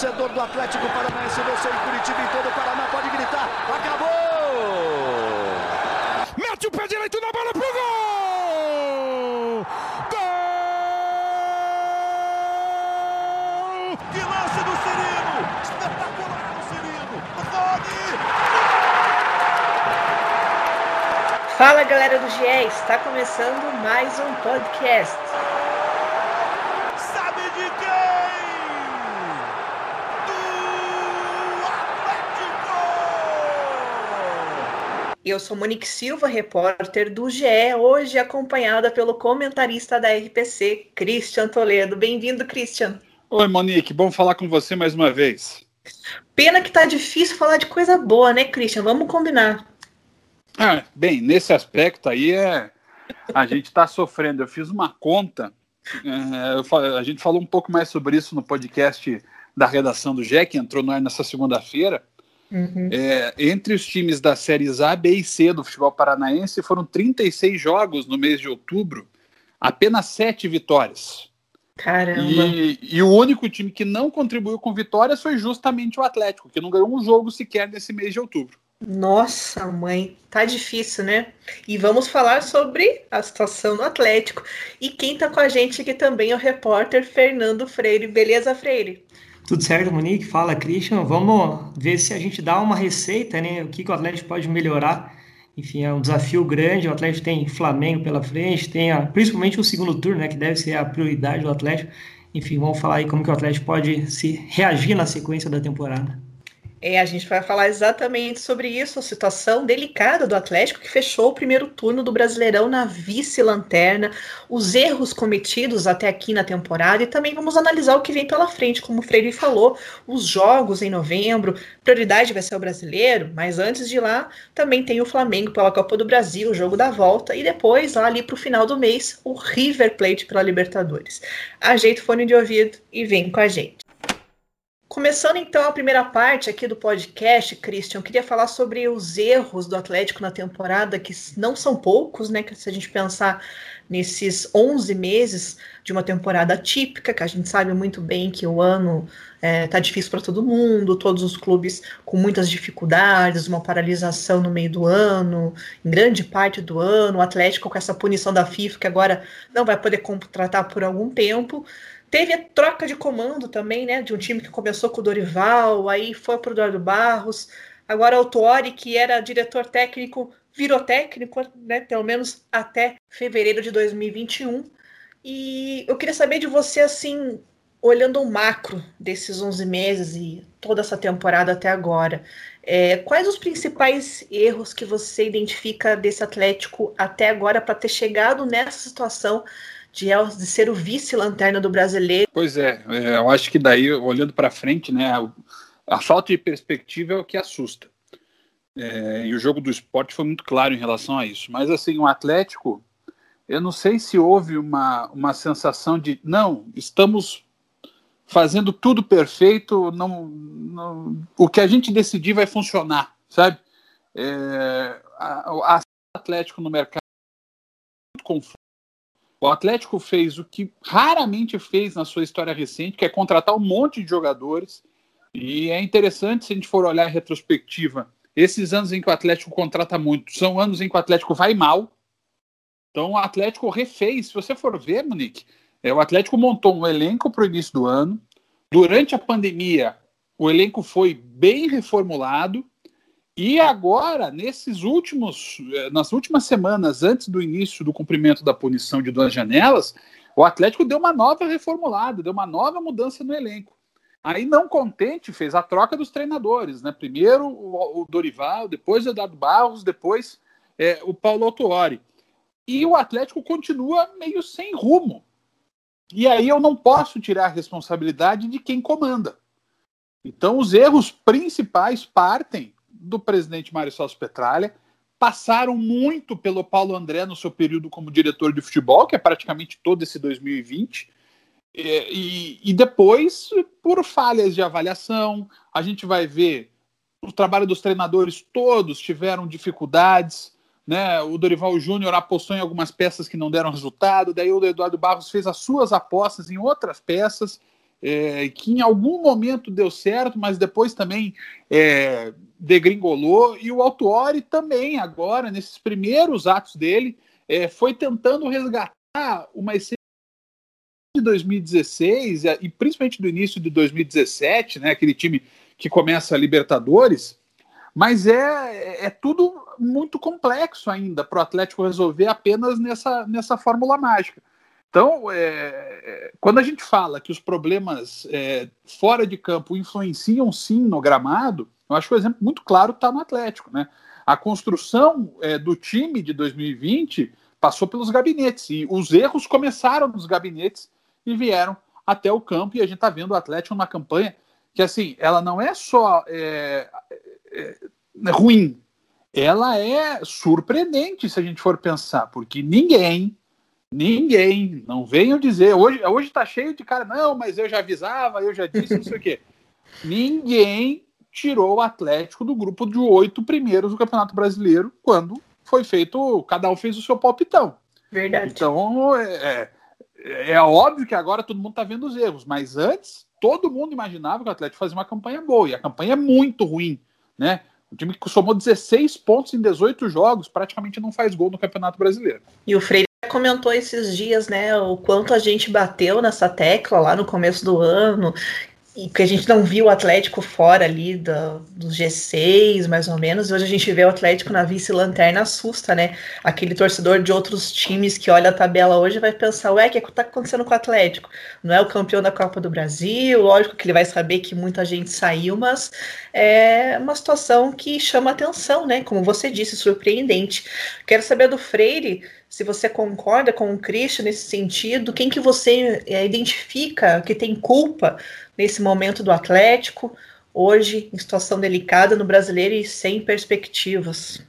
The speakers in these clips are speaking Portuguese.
torcedor do Atlético Paranaense, você em Curitiba e todo o Paraná pode gritar. Acabou! Mete o pé direito na bola pro gol! Gol! Que lance do Cirino! Espetacular o Cirino! Rony! Fala galera do GE, está começando mais um podcast. Sabe de quem? Do Atlético! Eu sou Monique Silva, repórter do GE, hoje acompanhada pelo comentarista da RPC, Christian Toledo. Bem-vindo, Christian. Oi, Monique, bom falar com você mais uma vez. Pena que tá difícil falar de coisa boa, né, Christian? Vamos combinar. Ah, bem, nesse aspecto aí é a gente está sofrendo. Eu fiz uma conta, é, a gente falou um pouco mais sobre isso no podcast da redação do GE, que entrou no ar nessa segunda-feira. É, entre os times das séries A, B e C do futebol paranaense, foram 36 jogos no mês de outubro, apenas 7 vitórias. Caramba. E, e o único time que não contribuiu com vitórias foi justamente o Atlético, que não ganhou um jogo sequer nesse mês de outubro. Nossa, mãe, tá difícil, né? E vamos falar sobre a situação no Atlético. E quem tá com a gente aqui também é o repórter Fernando Freire. Beleza, Freire? Tudo certo, Monique? Fala, Christian. Vamos ver se a gente dá uma receita, né? O que, que o Atlético pode melhorar. Enfim, é um desafio grande. O Atlético tem Flamengo pela frente, tem a- principalmente o segundo turno, né? Que deve ser a prioridade do Atlético. Enfim, vamos falar aí como que o Atlético pode se reagir na sequência da temporada. É, a gente vai falar exatamente sobre isso, a situação delicada do Atlético, que fechou o primeiro turno do Brasileirão na vice-lanterna, os erros cometidos até aqui na temporada, e também vamos analisar o que vem pela frente, como o Freire falou, os jogos em novembro, prioridade vai ser o brasileiro, mas antes de lá, também tem o Flamengo pela Copa do Brasil, o jogo da volta, e depois, lá ali para o final do mês, o River Plate pela Libertadores. Ajeita o fone de ouvido e vem com a gente. Começando então a primeira parte aqui do podcast, Christian, eu queria falar sobre os erros do Atlético na temporada, que não são poucos, né? Se a gente pensar nesses 11 meses de uma temporada típica, que a gente sabe muito bem que o ano é, tá difícil para todo mundo, todos os clubes com muitas dificuldades, uma paralisação no meio do ano, em grande parte do ano, o Atlético com essa punição da FIFA, que agora não vai poder contratar por algum tempo. Teve a troca de comando também, né? De um time que começou com o Dorival, aí foi para o Eduardo Barros. Agora o Tuori, que era diretor técnico, virou técnico, né? Pelo menos até fevereiro de 2021. E eu queria saber de você, assim, olhando o macro desses 11 meses e toda essa temporada até agora, é, quais os principais erros que você identifica desse Atlético até agora para ter chegado nessa situação de, de ser o vice-lanterna do brasileiro? Pois é, é, eu acho que daí, olhando para frente, né, a, a falta de perspectiva é o que assusta. É, e o jogo do esporte foi muito claro em relação a isso. Mas, assim, o Atlético, eu não sei se houve uma, uma sensação de, não, estamos fazendo tudo perfeito, não, não, o que a gente decidir vai funcionar, sabe? É, a, a Atlético no mercado muito confuso. O Atlético fez o que raramente fez na sua história recente, que é contratar um monte de jogadores. E é interessante se a gente for olhar em retrospectiva. Esses anos em que o Atlético contrata muito são anos em que o Atlético vai mal. Então o Atlético refez. Se você for ver, Monique, é, o Atlético montou um elenco para o início do ano. Durante a pandemia, o elenco foi bem reformulado. E agora, nesses últimos, nas últimas semanas, antes do início do cumprimento da punição de duas janelas, o Atlético deu uma nova reformulada, deu uma nova mudança no elenco. Aí, não contente, fez a troca dos treinadores, né? Primeiro o, o Dorival, depois o Eduardo Barros, depois é, o Paulo Autuori. E o Atlético continua meio sem rumo. E aí eu não posso tirar a responsabilidade de quem comanda. Então, os erros principais partem do presidente Mário Petralha, passaram muito pelo Paulo André no seu período como diretor de futebol, que é praticamente todo esse 2020, e, e, e depois por falhas de avaliação. A gente vai ver o trabalho dos treinadores todos tiveram dificuldades. Né? O Dorival Júnior apostou em algumas peças que não deram resultado, daí o Eduardo Barros fez as suas apostas em outras peças é, que em algum momento deu certo, mas depois também é, degringolou, e o Autuori também, agora, nesses primeiros atos dele, é, foi tentando resgatar uma essência de 2016 e principalmente do início de 2017, né, aquele time que começa a Libertadores, mas é, é tudo muito complexo ainda para o Atlético resolver apenas nessa, nessa fórmula mágica. Então, é, é, quando a gente fala que os problemas é, fora de campo influenciam sim no gramado, eu acho que o exemplo muito claro está no Atlético. Né? A construção é, do time de 2020 passou pelos gabinetes, e os erros começaram nos gabinetes e vieram até o campo, e a gente está vendo o Atlético numa campanha que, assim, ela não é só é, é, ruim, ela é surpreendente se a gente for pensar, porque ninguém Ninguém. Não venham dizer. Hoje, hoje tá cheio de cara. Não, mas eu já avisava, eu já disse, não sei o quê. Ninguém tirou o Atlético do grupo de oito primeiros do Campeonato Brasileiro quando foi feito. Cada um fez o seu palpitão. Verdade. Então, é, é, é óbvio que agora todo mundo tá vendo os erros, mas antes todo mundo imaginava que o Atlético fazia uma campanha boa e a campanha é muito ruim, né? O time que somou 16 pontos em 18 jogos praticamente não faz gol no Campeonato Brasileiro. E o Freire comentou esses dias, né, o quanto a gente bateu nessa tecla lá no começo do ano, e que a gente não viu o Atlético fora ali do, do G6, mais ou menos. Hoje a gente vê o Atlético na vice-lanterna, assusta, né? Aquele torcedor de outros times que olha a tabela hoje vai pensar, ué, o que é está acontecendo com o Atlético? Não é o campeão da Copa do Brasil, lógico que ele vai saber que muita gente saiu, mas é uma situação que chama atenção, né? Como você disse, surpreendente. Quero saber do Freire se você concorda com o Christian nesse sentido, quem que você é, identifica que tem culpa nesse momento do Atlético, hoje em situação delicada no brasileiro e sem perspectivas?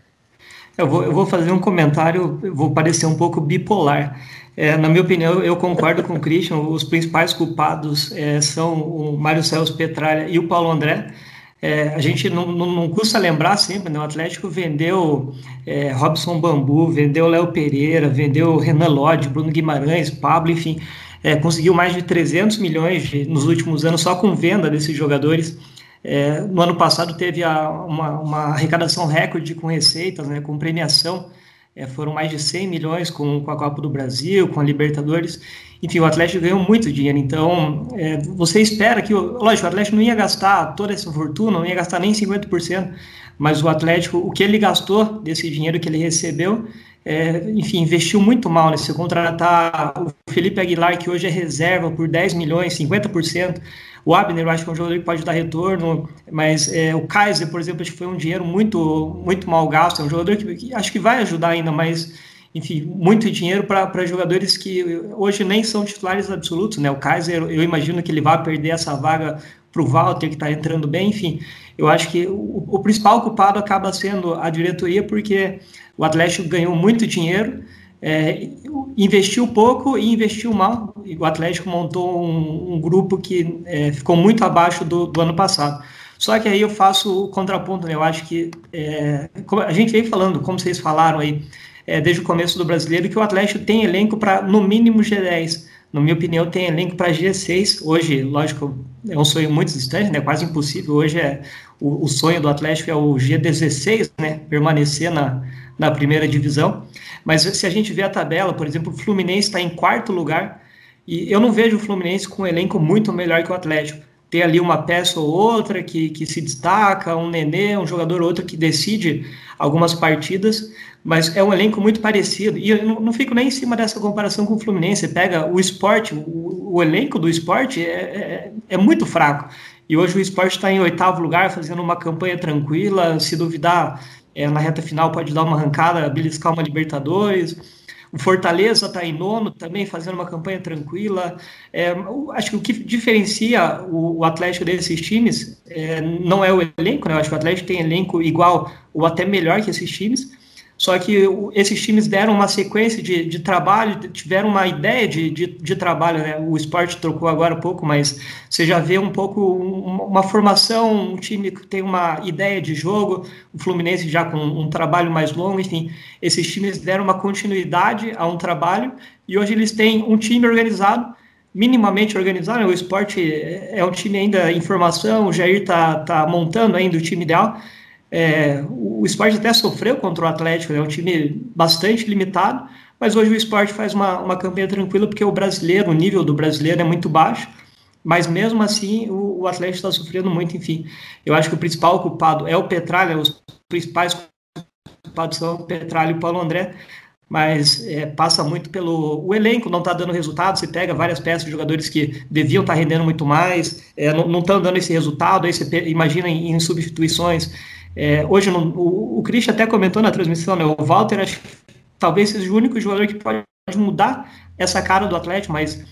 Eu vou, eu vou fazer um comentário, vou parecer um pouco bipolar. É, na minha opinião, eu concordo com o Christian, os principais culpados é, são o Mário Celso Petralha e o Paulo André. É, a gente não, não, não, custa lembrar sempre, né? O Atlético vendeu é, Robson Bambu, vendeu Léo Pereira, vendeu Renan Lodge, Bruno Guimarães, Pablo, enfim, é, conseguiu mais de 300 milhões de, nos últimos anos só com venda desses jogadores. É, no ano passado teve a, uma, uma, arrecadação recorde com receitas, né, com premiação é, foram mais de 100 milhões com, com a Copa do Brasil, com a Libertadores. Enfim, o Atlético ganhou muito dinheiro. Então, é, você espera que. Lógico, o Atlético não ia gastar toda essa fortuna, não ia gastar nem 50%, mas o Atlético, o que ele gastou desse dinheiro que ele recebeu, é, enfim, investiu muito mal. Né? Se contratar o Felipe Aguilar, que hoje é reserva, por 10 milhões, 50%. O Abner, eu acho que é um jogador que pode dar retorno, mas é, o Kaiser, por exemplo, acho que foi um dinheiro muito, muito mal gasto. É um jogador que, que acho que vai ajudar ainda, mas, enfim, muito dinheiro para jogadores que hoje nem são titulares absolutos. Né? O Kaiser, eu imagino que ele vai perder essa vaga para o Walter, que está entrando bem. Enfim, eu acho que o, o principal culpado acaba sendo a diretoria, porque o Atlético ganhou muito dinheiro é, investiu pouco e investiu mal. O Atlético montou um, um grupo que é, ficou muito abaixo do, do, ano passado. Só que aí eu faço o contraponto, né? Eu acho que é, a gente vem falando, como vocês falaram aí, é, desde o começo do brasileiro, que o Atlético tem elenco para no mínimo G10. Na minha opinião, tem elenco para G6. Hoje, lógico, é um sonho muito distante, né? Quase impossível. Hoje é o, o sonho do Atlético é o G16, né? Permanecer na, na primeira divisão. Mas se a gente vê a tabela, por exemplo, o Fluminense está em quarto lugar e eu não vejo o Fluminense com um elenco muito melhor que o Atlético. Tem ali uma peça ou outra que, que se destaca, um nenê, um jogador ou outro que decide algumas partidas, mas é um elenco muito parecido. E eu não, não fico nem em cima dessa comparação com o Fluminense. Pega o esporte, o, o elenco do esporte é, é, é muito fraco. E hoje o esporte está em oitavo lugar, fazendo uma campanha tranquila. Se duvidar, é, na reta final pode dar uma arrancada, beliscar uma Libertadores. O Fortaleza está em nono também, fazendo uma campanha tranquila. É, acho que o que diferencia o, o Atlético desses times é, não é o elenco, né? Eu acho que o Atlético tem elenco igual ou até melhor que esses times, só que esses times deram uma sequência de, de trabalho, tiveram uma ideia de, de, de, trabalho, né? O esporte trocou agora um pouco, mas você já vê um pouco uma, uma formação, um time que tem uma ideia de jogo, o Fluminense já com um trabalho mais longo, enfim, esses times deram uma continuidade a um trabalho e hoje eles têm um time organizado minimamente organizado. Né? O esporte é, é um time ainda em formação, o Jair está tá montando ainda o time ideal. É, o esporte até sofreu contra o Atlético, né? é um time bastante limitado, mas hoje o esporte faz uma, uma campanha tranquila porque o brasileiro, o nível do brasileiro é muito baixo, mas mesmo assim o, o Atlético está sofrendo muito, enfim. Eu acho que o principal culpado é o Petralha, os principais culpados são o Petralha e o Paulo André, mas é, passa muito pelo o elenco não está dando resultado. Você pega várias peças de jogadores que deviam estar tá rendendo muito mais, é, não estão dando esse resultado. Aí você imagina em, em substituições. É, hoje o, o Christian até comentou na transmissão, né? O Walter acho, talvez seja o único jogador que pode mudar essa cara do Atlético, mas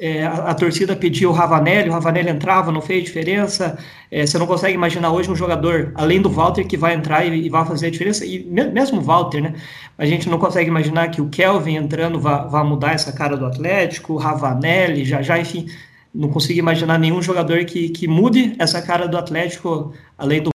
é, a, a, torcida pediu o Ravanelli, o Ravanelli entrava, não fez diferença. É, você não consegue imaginar hoje um jogador, além do Walter, que vai entrar e, e vai fazer a diferença. E mesmo o Walter, né? A gente não consegue imaginar que o Kelvin entrando vai mudar essa cara do Atlético, o Ravanelli, já já, enfim. Não consigo imaginar nenhum jogador que, que mude essa cara do Atlético, além do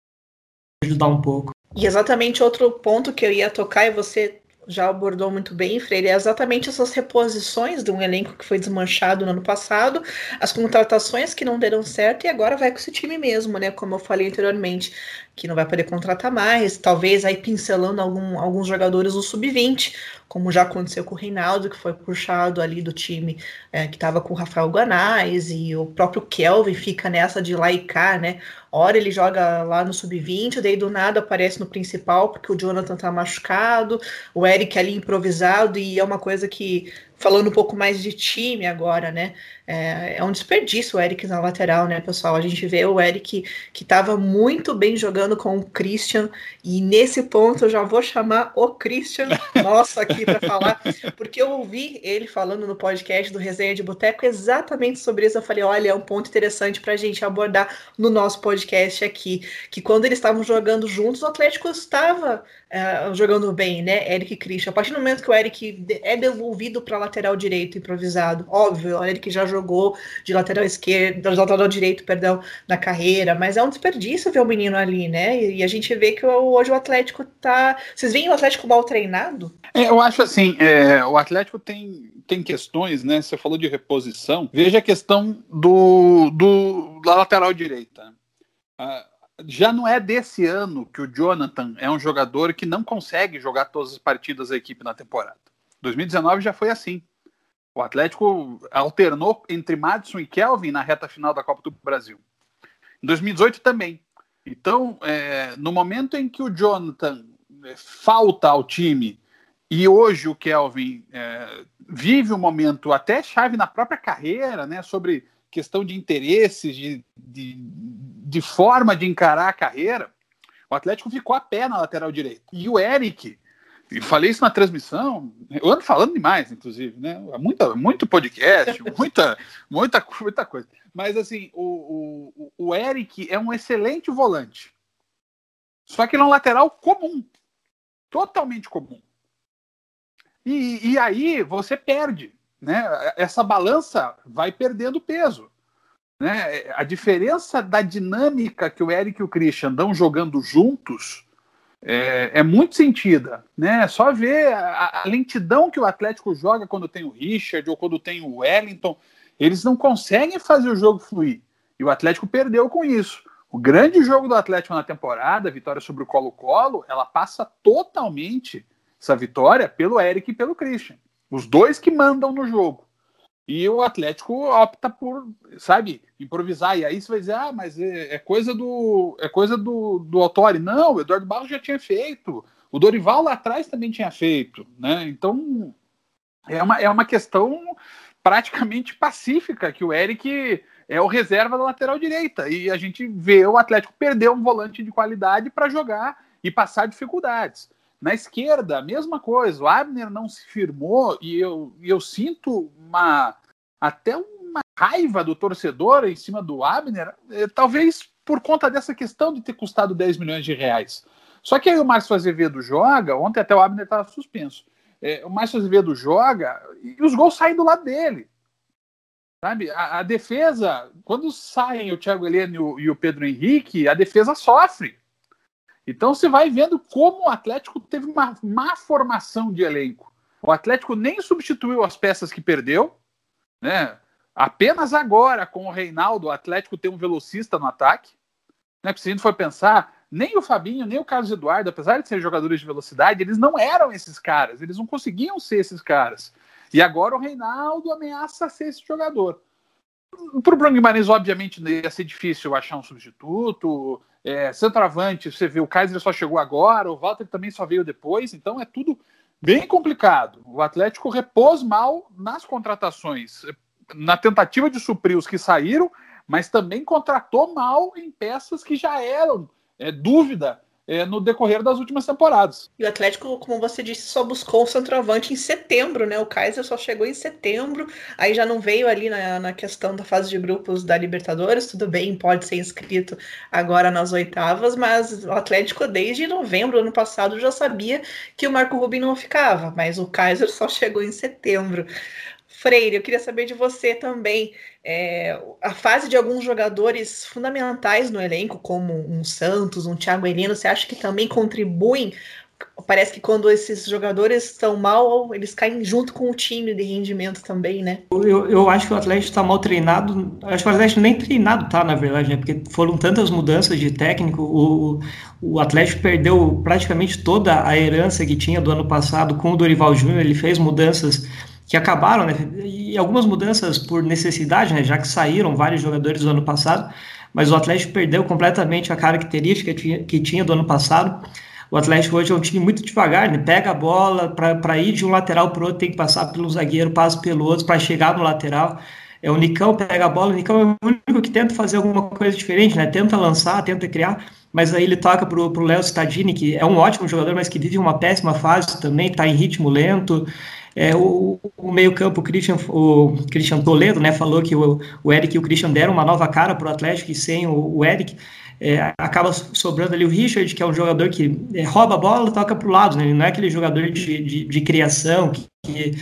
ajudar um pouco. E exatamente outro ponto que eu ia tocar, e você já abordou muito bem, Freire, é exatamente essas reposições de um elenco que foi desmanchado no ano passado, as contratações que não deram certo e agora vai com esse time mesmo, né? Como eu falei anteriormente, que não vai poder contratar mais, talvez aí pincelando algum, alguns jogadores do sub-20, como já aconteceu com o Reinaldo, que foi puxado ali do time é, que estava com o Rafael Guanais, e o próprio Kelvin fica nessa de cá, né? Hora ele joga lá no sub-20, daí do nada aparece no principal, porque o Jonathan tá machucado, o Eric ali improvisado, e é uma coisa que falando um pouco mais de time agora, né? É, é, um desperdício o Eric na lateral, né, pessoal? A gente vê o Eric que estava muito bem jogando com o Christian, e nesse ponto eu já vou chamar o Christian, nossa, aqui para falar, porque eu ouvi ele falando no podcast do Resenha de Boteco exatamente sobre isso. Eu falei: olha, é um ponto interessante para a gente abordar no nosso podcast aqui, que quando eles estavam jogando juntos, o Atlético estava uh, jogando bem, né? Eric e Christian. A partir do momento que o Eric é devolvido para lateral direito improvisado, óbvio, o Eric já jogou de lateral esquerdo, de lateral direito, perdão, na carreira, mas é um desperdício ver o menino ali, né? E a gente vê que hoje o Atlético tá. Vocês veem o Atlético mal treinado? É, eu acho assim, é, o Atlético tem, tem questões, né? Você falou de reposição. Veja a questão do, do da lateral direita. Ah, já não é desse ano que o Jonathan é um jogador que não consegue jogar todas as partidas da equipe na temporada. 2019 já foi assim. O Atlético alternou entre Madison e Kelvin na reta final da Copa do Brasil. Em 2018 também. Então, é, no momento em que o Jonathan é, falta ao time e hoje o Kelvin é, vive um momento até chave na própria carreira, né, sobre questão de interesses, de, de, de forma de encarar a carreira, o Atlético ficou a pé na lateral direita. E o Eric, e falei isso na transmissão, eu ando falando demais, inclusive, né? Muita, muito podcast, muita, muita, muita coisa. Mas assim, o, o, o Eric é um excelente volante. Só que ele é um lateral comum. Totalmente comum. E, e aí você perde né, essa balança vai perdendo peso. Né? A diferença da dinâmica que o Eric e o Christian dão jogando juntos é, é muito sentida. Né? Só ver a, a, lentidão que o Atlético joga quando tem o Richard ou quando tem o Wellington. Eles não conseguem fazer o jogo fluir. E o Atlético perdeu com isso. O grande jogo do Atlético na temporada, a vitória sobre o Colo-Colo, ela passa totalmente essa vitória pelo Eric e pelo Christian. Os dois que mandam no jogo. E o Atlético opta por, sabe, improvisar. E aí você vai dizer, ah, mas é, é coisa do é coisa do, do Autori. Não, o Eduardo Barros já tinha feito. O Dorival lá atrás também tinha feito. Né? Então, é uma, é uma questão praticamente pacífica que o Eric é o reserva da lateral direita. E a gente vê o Atlético perder um volante de qualidade para jogar e passar dificuldades. Na esquerda, a mesma coisa. O Abner não se firmou e eu, eu sinto uma até uma raiva do torcedor em cima do Abner, eh, talvez por conta dessa questão de ter custado 10 milhões de reais. Só que aí o Márcio Azevedo joga, ontem até o Abner estava suspenso. É, o Márcio Azevedo joga e os gols saem do lado dele. Sabe? A, a defesa, quando saem o Thiago Heleno e o, e o Pedro Henrique, a defesa sofre. Então você vai vendo como o Atlético teve uma má formação de elenco. O Atlético nem substituiu as peças que perdeu, né? Apenas agora, com o Reinaldo, o Atlético tem um velocista no ataque. Né? Porque se a gente for pensar, nem o Fabinho, nem o Carlos Eduardo, apesar de serem jogadores de velocidade, eles não eram esses caras, eles não conseguiam ser esses caras. E agora o Reinaldo ameaça ser esse jogador. Para o Bruno Guimarães, obviamente, ia ser difícil achar um substituto. É, centroavante, você vê, o Kaiser só chegou agora, o Walter também só veio depois, então é tudo bem complicado. O Atlético repôs mal nas contratações na tentativa de suprir os que saíram, mas também contratou mal em peças que já eram é, dúvida é, no decorrer das últimas temporadas. E o Atlético, como você disse, só buscou o centroavante em setembro, né? O Kaiser só chegou em setembro, aí já não veio ali na, na questão da fase de grupos da Libertadores. Tudo bem, pode ser inscrito agora nas oitavas, mas o Atlético, desde novembro ano passado, já sabia que o Marco Rubin não ficava, mas o Kaiser só chegou em setembro. Freire, eu queria saber de você também. É, a fase de alguns jogadores fundamentais no elenco, como um Santos, um Thiago Heleno, você acha que também contribuem? Parece que quando esses jogadores estão mal, eles caem junto com o time de rendimento também, né? Eu, eu acho que o Atlético está mal treinado. Acho que o Atlético nem treinado tá, na verdade, né? Porque foram tantas mudanças de técnico. O, o Atlético perdeu praticamente toda a herança que tinha do ano passado com o Dorival Júnior. Ele fez mudanças que acabaram, né? E algumas mudanças por necessidade, né? Já que saíram vários jogadores do ano passado, mas o Atlético perdeu completamente a característica que tinha do ano passado. O Atlético hoje é um time muito devagar, né? Pega a bola para ir de um lateral para o outro, tem que passar pelo zagueiro, passa pelo outro para chegar no lateral. É o Nicão pega a bola, o Nicão é o único que tenta fazer alguma coisa diferente, né? Tenta lançar, tenta criar, mas aí ele toca pro, pro Léo Stadini, que é um ótimo jogador, mas que vive uma péssima fase também, está em ritmo lento. É, o, o meio-campo, Christian, o Christian Toledo, né, falou que o, o Eric e o Christian deram uma nova cara para o Atlético e sem o, o Eric. É, acaba sobrando ali o Richard, que é um jogador que é, rouba a bola toca para o lado, né? ele não é aquele jogador de, de, de criação que, que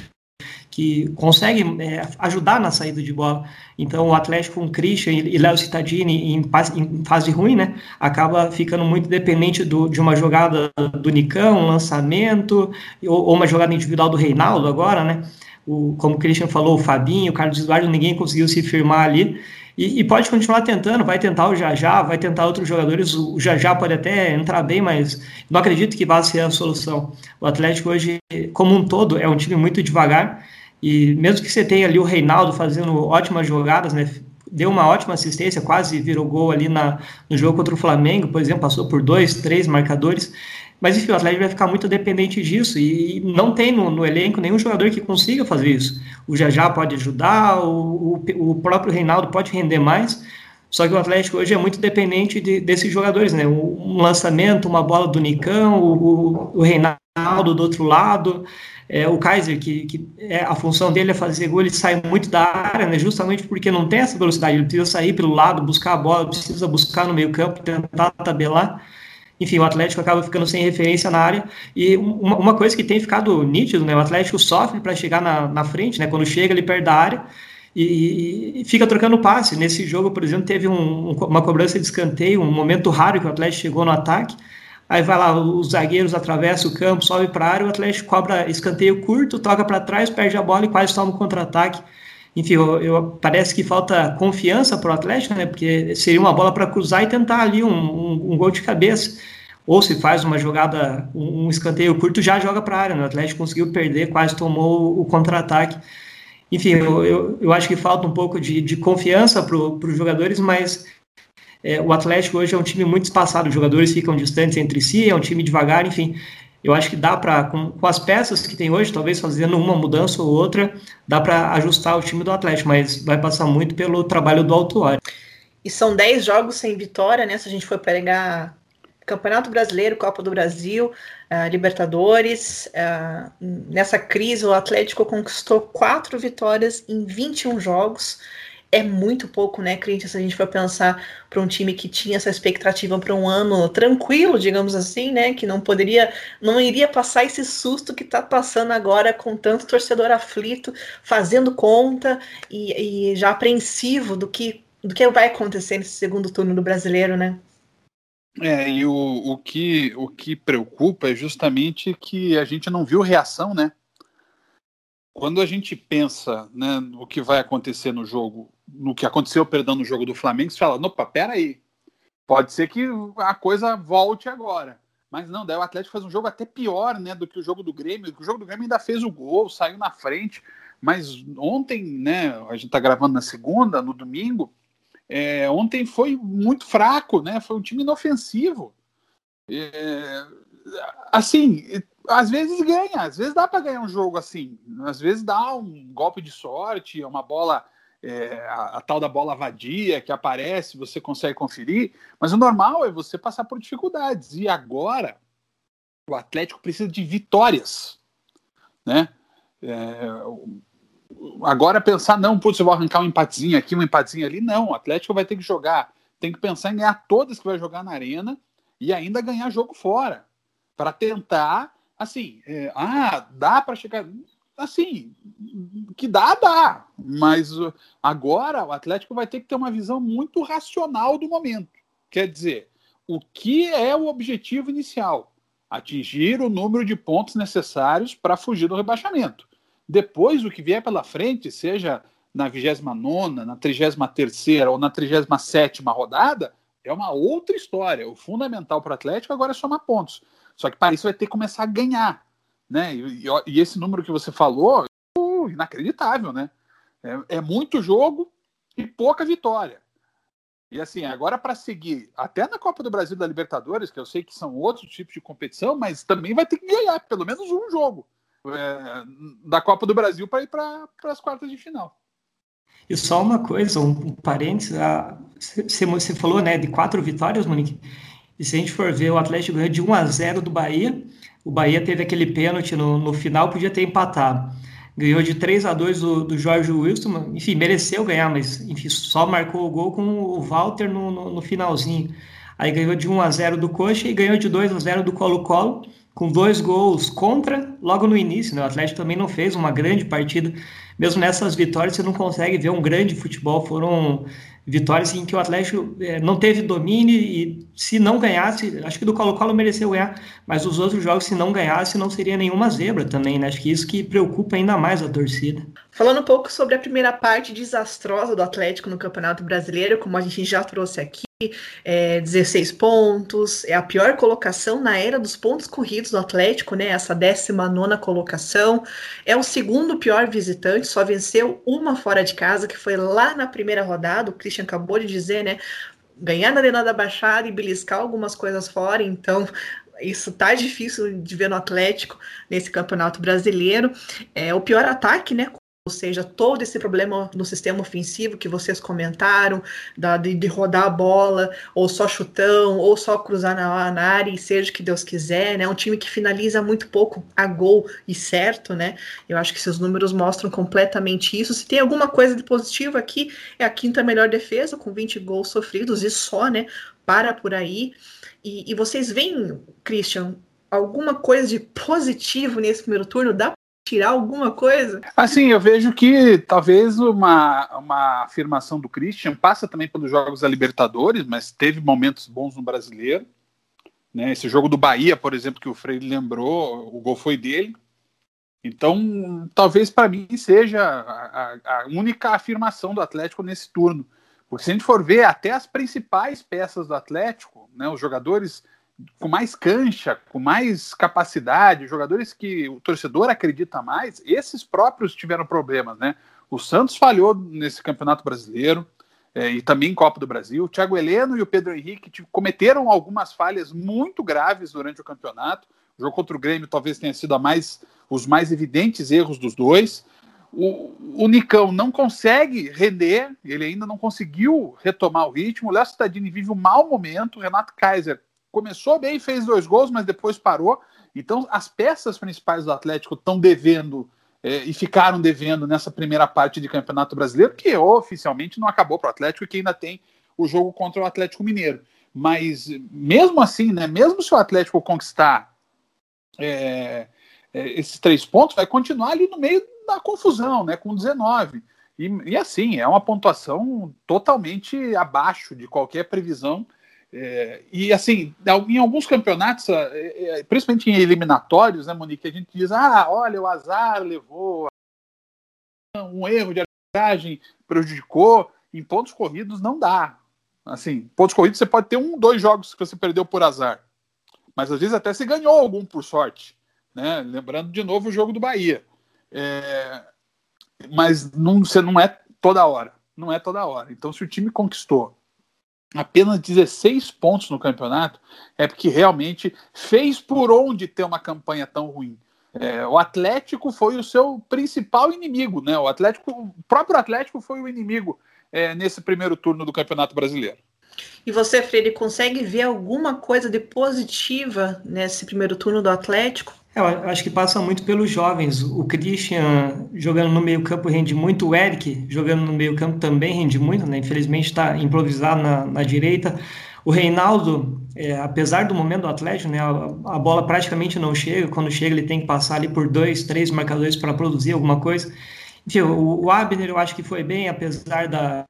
que consegue é, ajudar na saída de bola. Então, o Atlético com Christian e Léo Cittadini em, em, fase ruim, né, acaba ficando muito dependente do, de uma jogada do Nicão, um lançamento, ou, ou, uma jogada individual do Reinaldo agora, né, o, como o Christian falou, o Fabinho, o Carlos Eduardo, ninguém conseguiu se firmar ali, e, e, pode continuar tentando, vai tentar o Jajá, vai tentar outros jogadores, o Jajá pode até entrar bem, mas não acredito que vá ser a solução. O Atlético hoje, como um todo, é um time muito devagar, e mesmo que você tenha ali o Reinaldo fazendo ótimas jogadas, né? Deu uma ótima assistência, quase virou gol ali na, no jogo contra o Flamengo, por exemplo, passou por dois, três marcadores. Mas enfim, o Atlético vai ficar muito dependente disso e não tem no, no elenco nenhum jogador que consiga fazer isso. O Jajá pode ajudar, o, o, o, próprio Reinaldo pode render mais, só que o Atlético hoje é muito dependente de, desses jogadores, né? Um lançamento, uma bola do Nicão, o, o Reinaldo do outro lado. É, o Kaiser, que, que é, a função dele é fazer gol, ele sai muito da área, né, justamente porque não tem essa velocidade, ele precisa sair pelo lado, buscar a bola, precisa buscar no meio campo, tentar tabelar. Enfim, o Atlético acaba ficando sem referência na área. E uma, uma coisa que tem ficado nítido, né, o Atlético sofre para chegar na, na frente, né, quando chega ele perde a área, e, e, fica trocando passe. Nesse jogo, por exemplo, teve um, uma cobrança de escanteio, um momento raro que o Atlético chegou no ataque, Aí vai lá, os zagueiros atravessam o campo, sobe para a área, o Atlético cobra escanteio curto, toca para trás, perde a bola e quase toma um contra-ataque. Enfim, eu, eu, parece que falta confiança para o Atlético, né? Porque seria uma bola para cruzar e tentar ali um, um, um, gol de cabeça. Ou se faz uma jogada, um, um escanteio curto, já joga para a área. Né? O Atlético conseguiu perder, quase tomou o contra-ataque. Enfim, eu, eu, eu, acho que falta um pouco de, de confiança para os jogadores, mas é, o Atlético hoje é um time muito espaçado, os jogadores ficam distantes entre si, é um time devagar, enfim. Eu acho que dá para, com, com, as peças que tem hoje, talvez fazendo uma mudança ou outra, dá para ajustar o time do Atlético, mas vai passar muito pelo trabalho do Autuário. E são 10 jogos sem vitória, né? Se a gente for pegar Campeonato Brasileiro, Copa do Brasil, uh, Libertadores. Uh, nessa crise, o Atlético conquistou quatro vitórias em 21 jogos é muito pouco, né, Corinthians, se a gente for pensar para um time que tinha essa expectativa para um ano tranquilo, digamos assim, né, que não poderia, não iria passar esse susto que está passando agora com tanto torcedor aflito, fazendo conta e, e já apreensivo do que, do que vai acontecer nesse segundo turno do brasileiro, né? É, e o, o, que, o que preocupa é justamente que a gente não viu reação, né? quando a gente pensa né, no que vai acontecer no jogo, no que aconteceu, perdão, no jogo do Flamengo, você fala, opa, peraí, pode ser que a coisa volte agora. Mas não, daí o Atlético faz um jogo até pior né, do que o jogo do Grêmio. O jogo do Grêmio ainda fez o gol, saiu na frente. Mas ontem, né, a gente está gravando na segunda, no domingo, é, ontem foi muito fraco, né? Foi um time inofensivo. É, assim, às vezes ganha, às vezes dá para ganhar um jogo assim, às vezes dá um golpe de sorte, uma bola, é, a, a, tal da bola vadia que aparece, você consegue conferir, mas o normal é você passar por dificuldades. E agora o Atlético precisa de vitórias, né? É, agora pensar, não, putz, eu vou arrancar um empatezinho aqui, um empatezinho ali, não, o Atlético vai ter que jogar, tem que pensar em ganhar todas que vai jogar na arena e ainda ganhar jogo fora, para tentar, assim, é, ah, dá para chegar, assim, que dá, dá, mas agora o Atlético vai ter que ter uma visão muito racional do momento, quer dizer, o que é o objetivo inicial? Atingir o número de pontos necessários para fugir do rebaixamento. Depois, o que vier pela frente, seja na 29, na 33 ou na 37 rodada, é uma outra história. O fundamental para o Atlético agora é somar pontos. Só que para isso vai ter que começar a ganhar. Né? E, e esse número que você falou, uh, inacreditável, né? É, é muito jogo e pouca vitória. E assim, agora para seguir, até na Copa do Brasil da Libertadores, que eu sei que são outros tipos de competição, mas também vai ter que ganhar pelo menos um jogo é, da Copa do Brasil para ir para as quartas de final. E só uma coisa, um, parênteses, você, você falou né, de quatro vitórias, Monique, e se a gente for ver, o Atlético ganhou de 1 a 0 do Bahia, o Bahia teve aquele pênalti no, no final, podia ter empatado. Ganhou de 3 a 2 do, do Jorge Wilson, enfim, mereceu ganhar, mas enfim, só marcou o gol com o Walter no, no, no finalzinho. Aí ganhou de 1 a 0 do Coxa e ganhou de 2 a 0 do Colo-Colo com dois gols contra logo no início. Né? O Atlético também não fez uma grande partida. Mesmo nessas vitórias, você não consegue ver um grande futebol. Foram vitórias em que o Atlético é, não teve domínio e se não ganhasse, acho que do Colo-Colo mereceu ganhar, mas os outros jogos, se não ganhasse, não seria nenhuma zebra também, né? Acho que isso que preocupa ainda mais a torcida. Falando um pouco sobre a primeira parte desastrosa do Atlético no Campeonato Brasileiro, como a gente já trouxe aqui, é, 16 pontos, é a pior colocação na era dos pontos corridos do Atlético, né? Essa 19 colocação. É o segundo pior visitante, só venceu uma fora de casa, que foi lá na primeira rodada. O Christian acabou de dizer, né? Ganhar na Arena da Baixada e beliscar algumas coisas fora, então isso tá difícil de ver no Atlético nesse campeonato brasileiro. É o pior ataque, né? Ou seja, todo esse problema no sistema ofensivo que vocês comentaram, da, de, de, rodar a bola, ou só chutão, ou só cruzar na, na área, e seja o que Deus quiser, né? Um time que finaliza muito pouco a gol e certo, né? Eu acho que seus números mostram completamente isso. Se tem alguma coisa de positivo aqui, é a quinta melhor defesa, com 20 gols sofridos, e só, né? Para por aí. E, e vocês veem, Christian, alguma coisa de positivo nesse primeiro turno? Dá tirar alguma coisa? Assim, eu vejo que talvez uma, uma afirmação do Christian passa também pelos jogos da Libertadores, mas teve momentos bons no brasileiro. Né? Esse jogo do Bahia, por exemplo, que o Freire lembrou, o gol foi dele. Então, talvez para mim seja a, a, única afirmação do Atlético nesse turno. Porque se a gente for ver até as principais peças do Atlético, né, os jogadores com mais cancha, com mais capacidade, jogadores que o torcedor acredita mais, esses próprios tiveram problemas, né? O Santos falhou nesse Campeonato Brasileiro é, e também em Copa do Brasil. O Thiago Heleno e o Pedro Henrique cometeram algumas falhas muito graves durante o campeonato. O jogo contra o Grêmio talvez tenha sido mais, os mais evidentes erros dos dois. O, o Nicão não consegue render, ele ainda não conseguiu retomar o ritmo. O Léo Cittadini vive um mau momento. O Renato Kaiser começou bem, fez dois gols, mas depois parou. Então, as peças principais do Atlético estão devendo é, e ficaram devendo nessa primeira parte de Campeonato Brasileiro, que oficialmente não acabou para o Atlético que ainda tem o jogo contra o Atlético Mineiro. Mas mesmo assim, né, mesmo se o Atlético conquistar é, é, esses três pontos, vai continuar ali no meio da confusão, né, com 19. E, e assim, é uma pontuação totalmente abaixo de qualquer previsão é, e assim, em alguns campeonatos, é, é, principalmente em eliminatórios, né, Monique, a gente diz: ah, olha, o azar levou um erro de arbitragem prejudicou. Em pontos corridos não dá. Assim, pontos corridos você pode ter um, dois jogos que você perdeu por azar. Mas às vezes até você ganhou algum por sorte. Né? Lembrando de novo o jogo do Bahia. É... Mas não, você não é toda hora. Não é toda hora. Então, se o time conquistou apenas 16 pontos no campeonato, é porque realmente fez por onde ter uma campanha tão ruim. É, o Atlético foi o seu principal inimigo, né? O Atlético, o próprio Atlético foi o inimigo é, nesse primeiro turno do Campeonato Brasileiro. E você, Freire, consegue ver alguma coisa de positiva nesse primeiro turno do Atlético? É, eu acho que passa muito pelos jovens. O Christian jogando no meio-campo rende muito, o Eric jogando no meio-campo também rende muito, né? Infelizmente está improvisado na, na direita. O Reinaldo, é, apesar do momento do Atlético, né, a, a, bola praticamente não chega. Quando chega, ele tem que passar ali por dois, três marcadores para produzir alguma coisa. Enfim, o, o, Abner eu acho que foi bem, apesar da,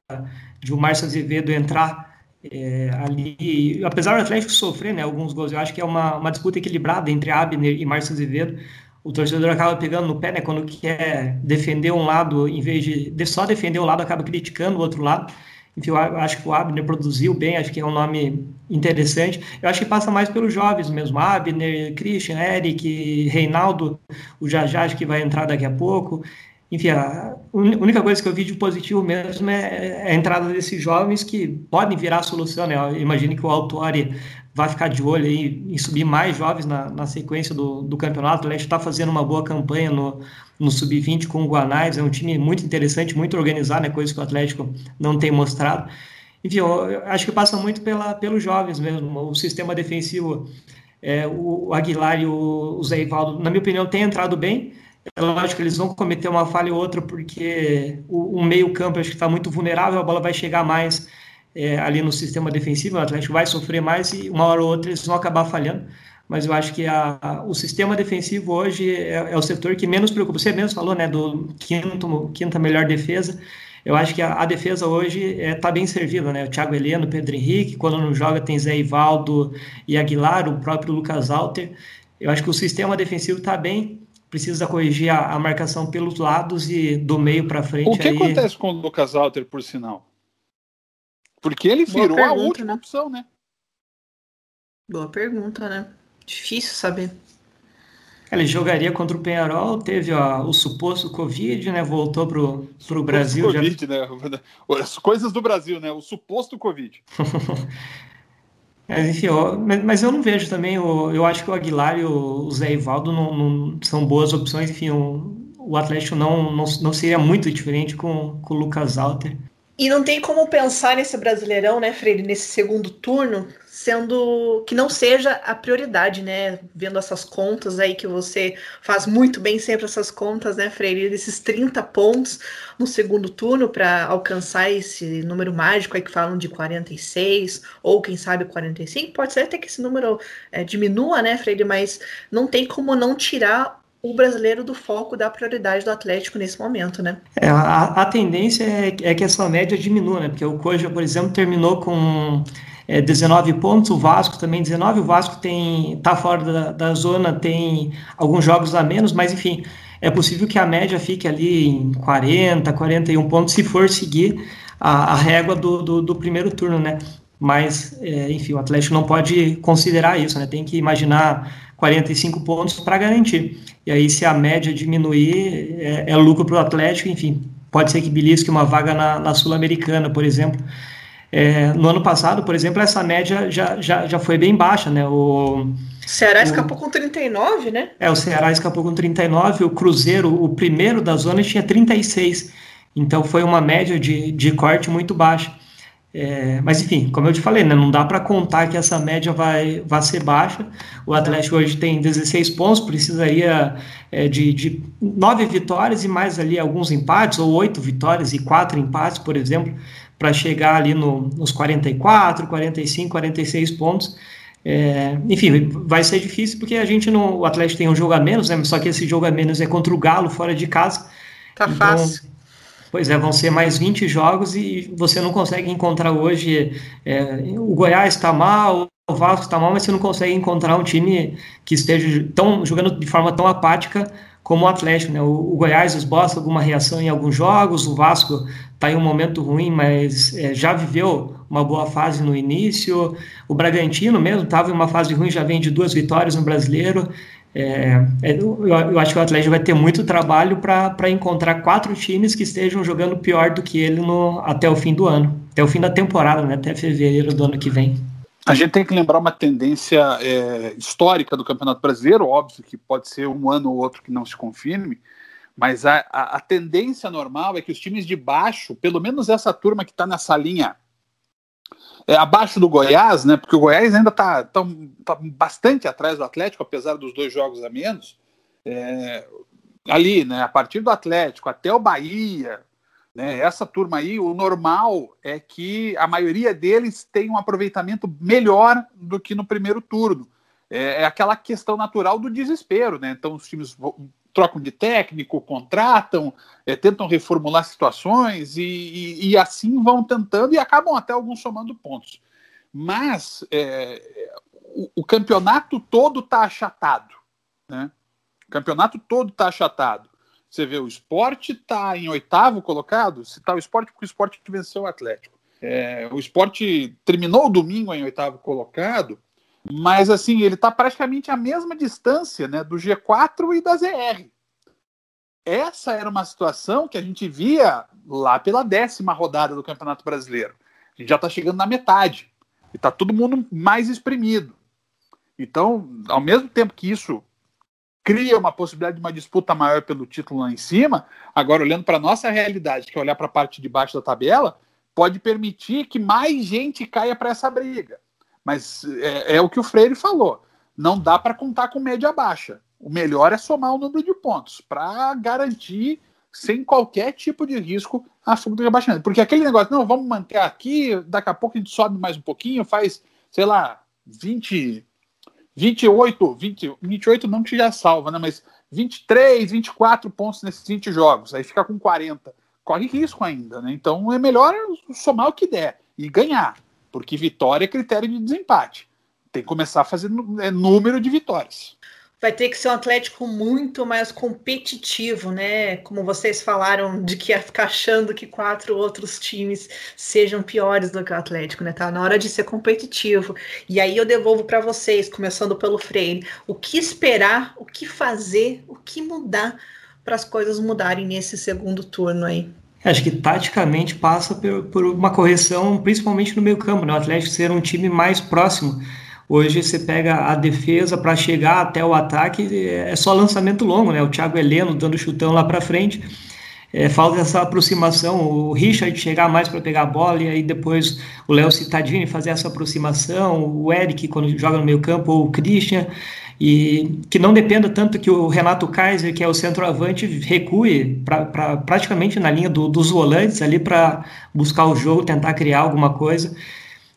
de o Márcio Azevedo entrar é, ali. Apesar do Atlético sofrer né, alguns gols, eu acho que é uma, uma disputa equilibrada entre Abner e Márcio Azevedo. O torcedor acaba pegando no pé né, quando quer defender um lado, em vez de, só defender um lado, acaba criticando o outro lado. Enfim, eu acho que o Abner produziu bem, acho que é um nome interessante. Eu acho que passa mais pelos jovens mesmo, Abner, Christian, Eric, Reinaldo, o Jajá que vai entrar daqui a pouco. Enfim, a única coisa que eu vi de positivo mesmo é, é a entrada desses jovens que podem virar a solução, né? Eu imagino que o Autori vai ficar de olho aí em subir mais jovens na, na sequência do, do campeonato. O Leste está fazendo uma boa campanha no, no Sub-20 com o Guanais, é um time muito interessante, muito organizado, é coisa que o Atlético não tem mostrado. Enfim, eu acho que passa muito pela, pelos jovens mesmo, o sistema defensivo, é, o Aguilar e o, o Zé Ivaldo, na minha opinião, tem entrado bem, é lógico que eles vão cometer uma falha ou outra, porque o, o meio-campo acho que está muito vulnerável, a bola vai chegar mais é, ali no sistema defensivo, o Atlético vai sofrer mais e uma hora ou outra eles vão acabar falhando. Mas eu acho que a, a, o sistema defensivo hoje é, é, o setor que menos preocupa. Você mesmo falou, né, do quinto, quinta melhor defesa. Eu acho que a, a defesa hoje está é, tá bem servida, né? O Thiago Heleno, o Pedro Henrique, quando não joga tem Zé Ivaldo e Aguilar, o próprio Lucas Alter. Eu acho que o sistema defensivo está bem precisa corrigir a, a, marcação pelos lados e do meio para frente. O que aí... acontece com o Lucas Alter, por sinal? Porque ele virou pergunta, a última né? opção, né? Boa pergunta, né? Difícil saber. Ele jogaria contra o Penharol, teve ó, o suposto Covid, né? Voltou pro, pro Brasil. Covid, já... né? As coisas do Brasil, né? O suposto Covid. É, enfim, eu, mas eu não vejo também, eu, eu acho que o Aguilar e o, Zé Ivaldo não, não, são boas opções, enfim, o, o Atlético não, não, não seria muito diferente com, com o Lucas Alter. E não tem como pensar nesse Brasileirão, né, Freire, nesse segundo turno, sendo que não seja a prioridade, né? Vendo essas contas aí que você faz muito bem sempre essas contas, né, Freire? Desses 30 pontos no segundo turno para alcançar esse número mágico aí que falam de 46 ou quem sabe 45, pode ser até que esse número é, diminua, né, Freire? Mas não tem como não tirar o brasileiro do foco da prioridade do Atlético nesse momento, né? É, a, a tendência é, é, que essa média diminua, né? Porque o Coja, por exemplo, terminou com é, 19 pontos, o Vasco também 19, o Vasco tem tá fora da, da zona, tem alguns jogos a menos, mas enfim, é possível que a média fique ali em 40, 41 pontos, se for seguir a, a régua do, do, do primeiro turno, né? Mas, é, enfim, o Atlético não pode considerar isso, né? Tem que imaginar 45 pontos para garantir. E aí, se a média diminuir, é, é lucro para o Atlético, enfim, pode ser que belisque uma vaga na, na Sul-Americana, por exemplo. É, no ano passado, por exemplo, essa média já, já, já foi bem baixa, né? O Ceará escapou com 39, né? É, o Ceará escapou com 39, o Cruzeiro, o primeiro da zona, tinha 36. Então foi uma média de, de corte muito baixa. É, mas enfim, como eu te falei, né, não dá para contar que essa média vai, vai ser baixa. O Atlético hoje tem 16 pontos, precisaria é, de, de nove vitórias e mais ali alguns empates, ou oito vitórias e quatro empates, por exemplo, para chegar ali no, nos 44, 45, 46 pontos. É, enfim, vai ser difícil porque a gente não. O Atlético tem um jogo a menos, né? Só que esse jogo a menos é contra o Galo fora de casa. Tá então, fácil Pois é, vão ser mais 20 jogos e você não consegue encontrar hoje. É, o Goiás está mal, o Vasco está mal, mas você não consegue encontrar um time que esteja tão, jogando de forma tão apática como o Atlético, né? O, Goiás esboça alguma reação em alguns jogos, o Vasco está em um momento ruim, mas é, já viveu uma boa fase no início. O Bragantino mesmo estava em uma fase ruim, já vem de duas vitórias no Brasileiro. É, é, eu, eu, acho que o Atlético vai ter muito trabalho para encontrar quatro times que estejam jogando pior do que ele no, até o fim do ano, até o fim da temporada, né, até fevereiro do ano que vem. A gente tem que lembrar uma tendência é, histórica do Campeonato Brasileiro, óbvio que pode ser um ano ou outro que não se confirme, mas a, a, a tendência normal é que os times de baixo, pelo menos essa turma que está nessa linha é, abaixo do Goiás, né? Porque o Goiás ainda está tá, tá bastante atrás do Atlético, apesar dos dois jogos a menos. É, ali, né? A partir do Atlético até o Bahia, né? Essa turma aí, o normal é que a maioria deles tem um aproveitamento melhor do que no primeiro turno. É, é aquela questão natural do desespero, né? Então os times trocam de técnico, contratam, é, tentam reformular situações e, e, e, assim vão tentando e acabam até alguns somando pontos. Mas é, o, o, campeonato todo está achatado. Né? O campeonato todo está achatado. Você vê, o esporte está em oitavo colocado, se está o esporte, porque o esporte venceu o Atlético. É, o esporte terminou o domingo em oitavo colocado, mas assim, ele está praticamente à mesma distância né, do G4 e da ZR. Essa era uma situação que a gente via lá pela décima rodada do Campeonato Brasileiro. A gente já está chegando na metade. E está todo mundo mais exprimido. Então, ao mesmo tempo que isso cria uma possibilidade de uma disputa maior pelo título lá em cima, agora olhando para a nossa realidade, que é olhar para a parte de baixo da tabela, pode permitir que mais gente caia para essa briga. Mas é, é o que o Freire falou. Não dá para contar com média baixa. O melhor é somar o número de pontos para garantir, sem qualquer tipo de risco, a fuga do rebaixamento. Porque aquele negócio, não, vamos manter aqui, daqui a pouco a gente sobe mais um pouquinho, faz, sei lá, 20, 28, 20, 28 não que já salva, né? Mas 23, 24 pontos nesses 20 jogos. Aí fica com 40. Corre risco ainda, né? Então é melhor somar o que der e ganhar porque vitória é critério de desempate. Tem que começar a fazer é, número de vitórias. Vai ter que ser um Atlético muito mais competitivo, né? Como vocês falaram, de que ia ficar achando que quatro outros times sejam piores do que o Atlético, né? Tá na hora de ser competitivo. E aí eu devolvo para vocês, começando pelo Freire, o que esperar, o que fazer, o que mudar para as coisas mudarem nesse segundo turno aí. Acho que taticamente passa por, por uma correção, principalmente no meio campo, né? o Atlético ser um time mais próximo. Hoje você pega a defesa para chegar até o ataque, é só lançamento longo, né? O Thiago Heleno dando chutão lá para frente. É, falta essa aproximação, o Richard chegar mais para pegar a bola e aí depois o Léo Cittadini fazer essa aproximação, o Eric quando joga no meio campo, ou o Christian e que não dependa tanto que o Renato Kaiser, que é o centroavante, recue pra, pra praticamente na linha do, dos volantes ali para buscar o jogo, tentar criar alguma coisa.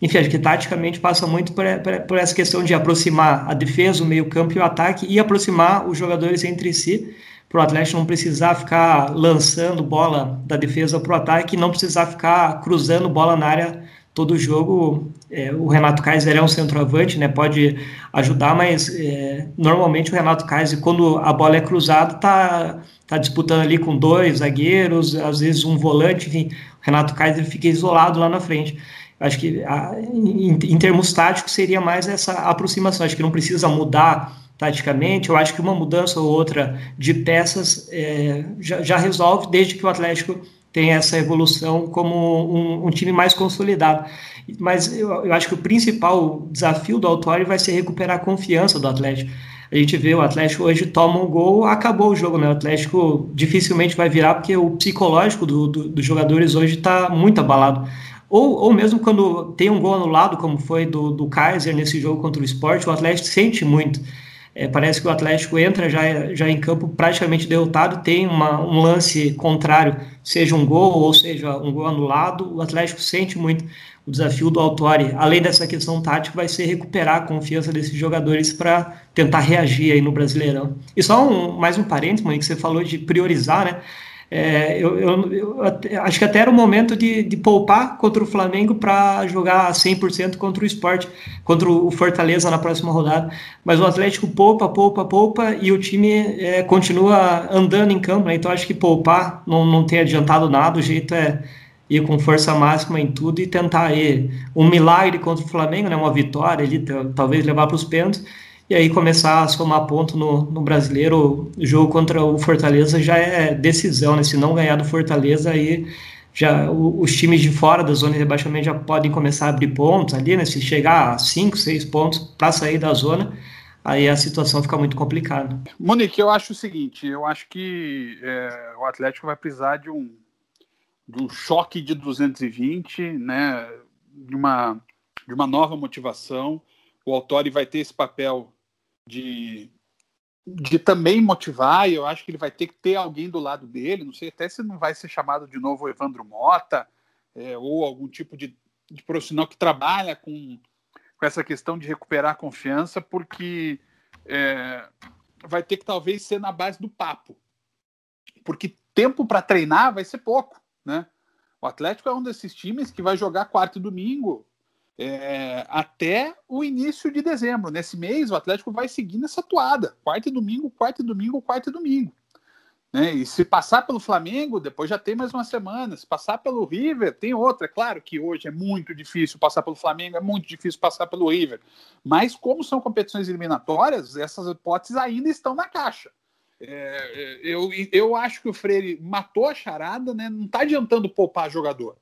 Enfim, acho que taticamente passa muito por, por, essa questão de aproximar a defesa, o meio-campo e o ataque e aproximar os jogadores entre si, para o Atlético não precisar ficar lançando bola da defesa para o ataque e não precisar ficar cruzando bola na área todo jogo. É, o Renato Kaiser é um centroavante, né? Pode ajudar, mas é, normalmente o Renato Kaiser, quando a bola é cruzada, tá, tá disputando ali com dois zagueiros, às vezes um volante, enfim, o Renato Kaiser fica isolado lá na frente. Acho que a, em, em termos táticos seria mais essa aproximação. Acho que não precisa mudar taticamente. Eu acho que uma mudança ou outra de peças é, já, já resolve, desde que o Atlético tem essa evolução como um, um time mais consolidado. Mas eu, eu, acho que o principal desafio do Autori vai ser recuperar a confiança do Atlético. A gente vê o Atlético hoje toma um gol, acabou o jogo, né? O Atlético dificilmente vai virar porque o psicológico do, do, dos jogadores hoje está muito abalado. Ou, ou mesmo quando tem um gol anulado, como foi do, do Kaiser nesse jogo contra o Sport, o Atlético sente muito. É, parece que o Atlético entra já, já em campo praticamente derrotado, tem uma, um lance contrário, seja um gol ou seja um gol anulado, o Atlético sente muito o desafio do Autori. Além dessa questão tática, vai ser recuperar a confiança desses jogadores para tentar reagir aí no Brasileirão. E só um, mais um parênteses, que você falou de priorizar, né? É, eu, eu, eu, acho que até era o momento de, de poupar contra o Flamengo para jogar 100% contra o esporte, contra o Fortaleza na próxima rodada. Mas o Atlético poupa, poupa, poupa e o time é, continua andando em campo. Né? Então acho que poupar não, não tem adiantado nada. O jeito é ir com força máxima em tudo e tentar ir um milagre contra o Flamengo, né? uma vitória ali, talvez levar para os pênaltis e aí começar a somar ponto no, no brasileiro, o jogo contra o Fortaleza já é decisão, né? Se não ganhar do Fortaleza, aí já os times de fora da zona de rebaixamento já podem começar a abrir pontos ali, né? Se chegar a 5, 6 pontos para sair da zona, aí a situação fica muito complicada. Monique, eu acho o seguinte, eu acho que é, o Atlético vai precisar de um, de um choque de 220, né? De uma, de uma nova motivação. O Autori vai ter esse papel de, de também motivar, e eu acho que ele vai ter que ter alguém do lado dele, não sei até se não vai ser chamado de novo Evandro Mota, é, ou algum tipo de, de profissional que trabalha com, com essa questão de recuperar a confiança, porque é, vai ter que talvez ser na base do papo, porque tempo para treinar vai ser pouco, né? O Atlético é um desses times que vai jogar quarto e domingo é, até o início de dezembro. Nesse mês, o Atlético vai seguir nessa toada: quarta e domingo, quarta e domingo, quarta e domingo. Né? E se passar pelo Flamengo, depois já tem mais uma semana. Se passar pelo River, tem outra. É claro que hoje é muito difícil passar pelo Flamengo, é muito difícil passar pelo River. Mas, como são competições eliminatórias, essas hipóteses ainda estão na caixa. É, eu, eu acho que o Freire matou a charada, né? não está adiantando poupar jogador.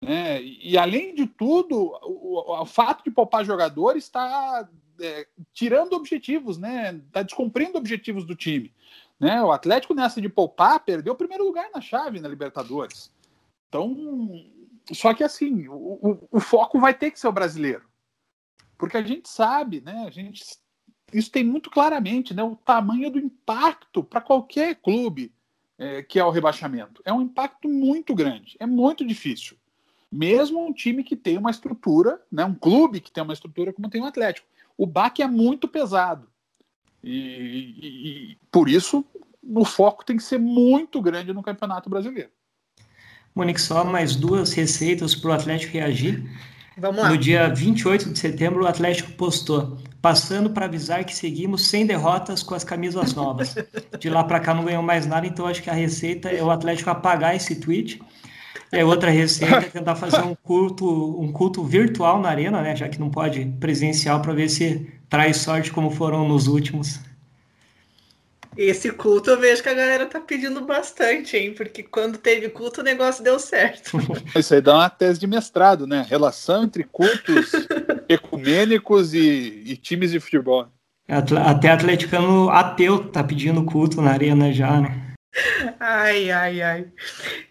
Né? E, além de tudo, o, o, fato de poupar jogadores está é, tirando objetivos, né? Está descumprindo objetivos do time. Né? O Atlético, nessa de poupar, perdeu o primeiro lugar na chave na Libertadores. Então, só que assim, o, o, o foco vai ter que ser o brasileiro. Porque a gente sabe, né? A gente, isso tem muito claramente né, o tamanho do impacto para qualquer clube é, que é o rebaixamento. É um impacto muito grande, é muito difícil mesmo um time que tem uma estrutura, né, um clube que tem uma estrutura como tem o Atlético. O baque é muito pesado. E, e, e por isso o foco tem que ser muito grande no Campeonato Brasileiro. Monique, só mais duas receitas para o Atlético reagir. Vamos lá. No dia 28 de setembro, o Atlético postou, passando para avisar que seguimos sem derrotas com as camisas novas. De lá para cá não ganhou mais nada, então acho que a receita é o Atlético apagar esse tweet é outra receita é tentar fazer um culto, um culto virtual na arena, né? Já que não pode presencial para ver se traz sorte como foram nos últimos. Esse culto eu vejo que a galera tá pedindo bastante, hein? Porque quando teve culto o negócio deu certo. Isso aí dá uma tese de mestrado, né? Relação entre cultos ecumênicos e, e times de futebol. Até atleticano ateu tá pedindo culto na arena já, né? Ai, ai, ai.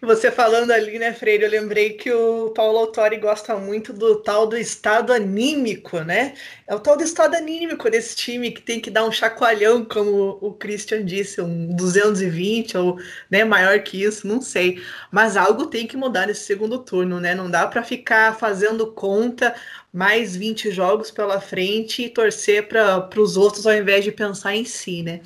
Você falando ali, né, Freire, eu lembrei que o Paulo Autori gosta muito do tal do estado anímico, né? É o tal do estado anímico desse time que tem que dar um chacoalhão, como o Christian disse, um 220 ou né, maior que isso, não sei. Mas algo tem que mudar nesse segundo turno, né? Não dá para ficar fazendo conta mais 20 jogos pela frente e torcer para os outros ao invés de pensar em si, né?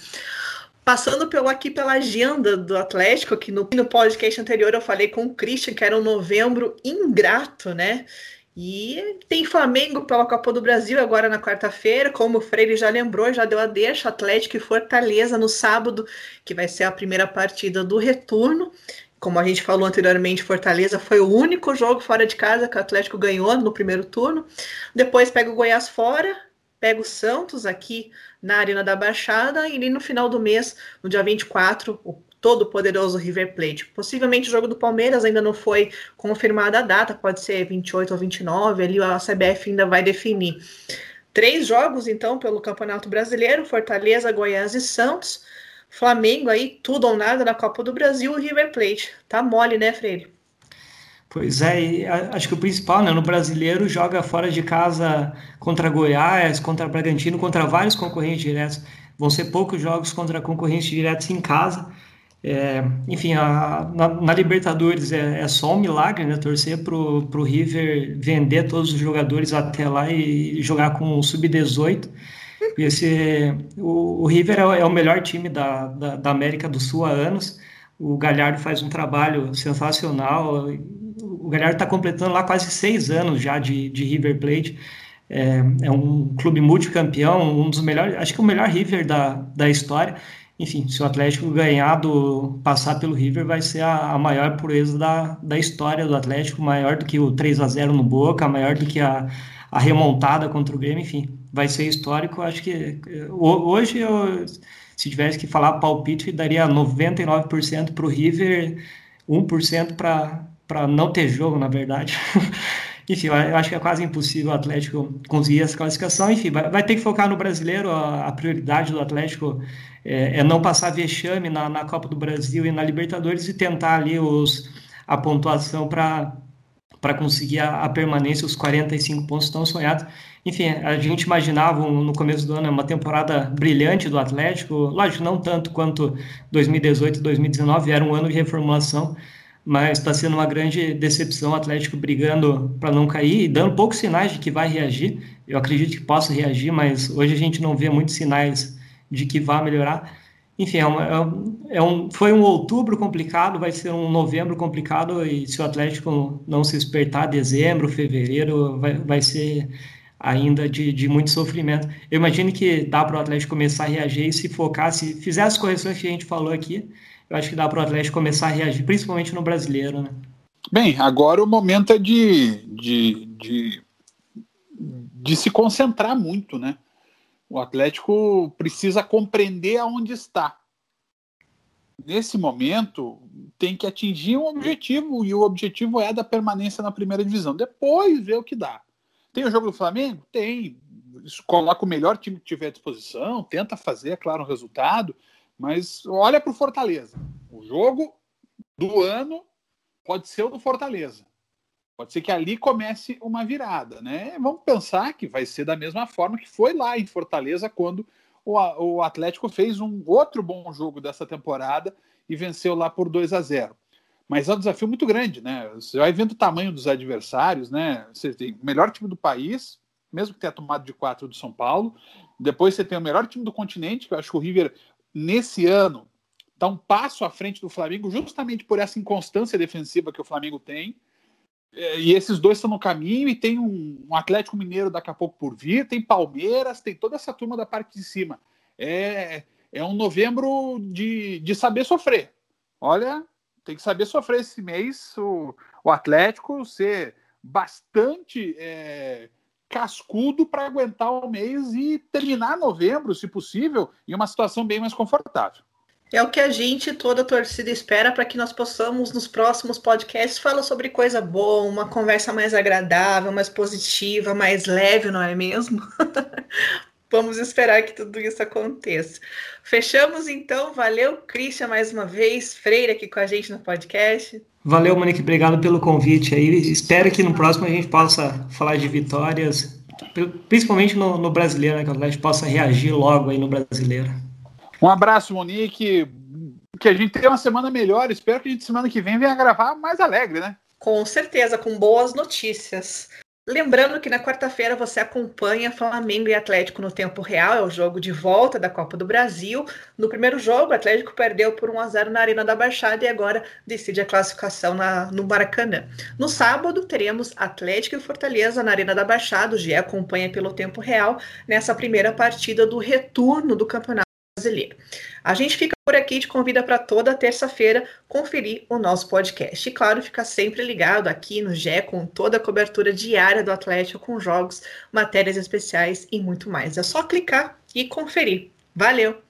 Passando pelo, aqui pela agenda do Atlético, que no, no podcast anterior eu falei com o Christian, que era um novembro ingrato, né? E tem Flamengo pela Copa do Brasil agora na quarta-feira, como o Freire já lembrou, já deu a deixa, Atlético e Fortaleza no sábado, que vai ser a primeira partida do retorno. Como a gente falou anteriormente, Fortaleza foi o único jogo fora de casa que o Atlético ganhou no primeiro turno. Depois pega o Goiás fora, pega o Santos aqui na Arena da Baixada e no final do mês, no dia 24, o todo poderoso River Plate. Possivelmente o jogo do Palmeiras ainda não foi confirmada a data, pode ser 28 ou 29, ali a CBF ainda vai definir. Três jogos, então, pelo Campeonato Brasileiro: Fortaleza, Goiás e Santos. Flamengo aí, tudo ou nada na Copa do Brasil e River Plate. Tá mole, né, Freire? Pois é, acho que o principal, né, no brasileiro joga fora de casa contra Goiás, contra Bragantino, contra vários concorrentes diretos. Vão ser poucos jogos contra concorrentes diretos em casa. É, enfim, a, na, na, Libertadores é, é, só um milagre, né? Torcer para o River vender todos os jogadores até lá e jogar com o Sub-18. Esse, o, o River é, é, o melhor time da, da, da América do Sul há anos O Galhardo faz um trabalho sensacional. Galhardo está completando lá quase seis anos já de, de River Plate. É, é, um clube multicampeão, um dos melhores, acho que o melhor River da, da história. Enfim, se o Atlético ganhar do passar pelo River, vai ser a, a maior pureza da, da história do Atlético, maior do que o 3 a 0 no Boca, maior do que a, a remontada contra o Grêmio, enfim, vai ser histórico. Acho que hoje, eu, se tivesse que falar palpite, daria 99% para o River, 1% para não ter jogo, na verdade. enfim, eu acho que é quase impossível o Atlético conseguir essa classificação. Enfim, vai, vai ter que focar no brasileiro. A, a prioridade do Atlético é, é, não passar vexame na, na Copa do Brasil e na Libertadores e tentar ali os, a pontuação para para conseguir a, a, permanência, os 45 pontos tão sonhados. Enfim, a gente imaginava no começo do ano uma temporada brilhante do Atlético, lógico, não tanto quanto 2018 e 2019, era um ano de reformulação, mas está sendo uma grande decepção o Atlético brigando para não cair e dando poucos sinais de que vai reagir. Eu acredito que possa reagir, mas hoje a gente não vê muitos sinais de que vai melhorar. Enfim, é, é, é um, foi um outubro complicado, vai ser um novembro complicado, e se o Atlético não se despertar dezembro, fevereiro, vai, vai ser ainda de, de muito sofrimento. Eu imagino que dá para o Atlético começar a reagir e se focar, se fizer as correções que a gente falou aqui, eu acho que dá para o Atlético começar a reagir, principalmente no brasileiro. Né? Bem, agora o momento é de, de, de, de se concentrar muito, né? O Atlético precisa compreender aonde está. Nesse momento, tem que atingir um objetivo, e o objetivo é da permanência na primeira divisão. Depois ver o que dá. Tem o jogo do Flamengo? Tem. Coloca o melhor time que tiver à disposição, tenta fazer, é claro, um resultado, mas olha para o Fortaleza. O jogo do ano pode ser o do Fortaleza. Pode ser que ali comece uma virada, né? Vamos pensar que vai ser da mesma forma que foi lá em Fortaleza quando o, Atlético fez um outro bom jogo dessa temporada e venceu lá por 2 a 0. Mas é um desafio muito grande, né? Você vai vendo o tamanho dos adversários, né? Você tem o melhor time do país, mesmo que tenha tomado de quatro do São Paulo. Depois você tem o melhor time do continente, que eu acho que o River, nesse ano, está um passo à frente do Flamengo, justamente por essa inconstância defensiva que o Flamengo tem. É, e esses dois estão no caminho e tem um, um, Atlético Mineiro daqui a pouco por vir, tem Palmeiras, tem toda essa turma da parte de cima. É, é um novembro de, de saber sofrer. Olha, tem que saber sofrer esse mês, o, o Atlético ser bastante é, cascudo para aguentar o mês e terminar novembro, se possível, em uma situação bem mais confortável. É o que a gente, toda a torcida, espera para que nós possamos, nos próximos podcasts, falar sobre coisa boa, uma conversa mais agradável, mais positiva, mais leve, não é mesmo? Vamos esperar que tudo isso aconteça. Fechamos então. Valeu, Christian, mais uma vez. Freire aqui com a gente no podcast. Valeu, Monique. Obrigado pelo convite aí. Espero que no próximo a gente possa falar de vitórias, principalmente no, no brasileiro, né? Que a gente possa reagir logo aí no brasileiro. Um abraço, Monique. Que a gente tenha uma semana melhor. Espero que a gente semana que vem venha gravar mais alegre, né? Com certeza, com boas notícias. Lembrando que na quarta-feira você acompanha Flamengo e Atlético no tempo real, é o jogo de volta da Copa do Brasil. No primeiro jogo, o Atlético perdeu por 1 a 0 na Arena da Baixada e agora decide a classificação na, no Maracanã. No sábado, teremos Atlético e Fortaleza na Arena da Baixada. O GE acompanha pelo tempo real nessa primeira partida do retorno do Campeonato brasileiro. A gente fica por aqui e te convida para toda terça-feira conferir o nosso podcast. E claro, fica sempre ligado aqui no GE com toda a cobertura diária do Atlético, com jogos, matérias especiais e muito mais. É só clicar e conferir. Valeu!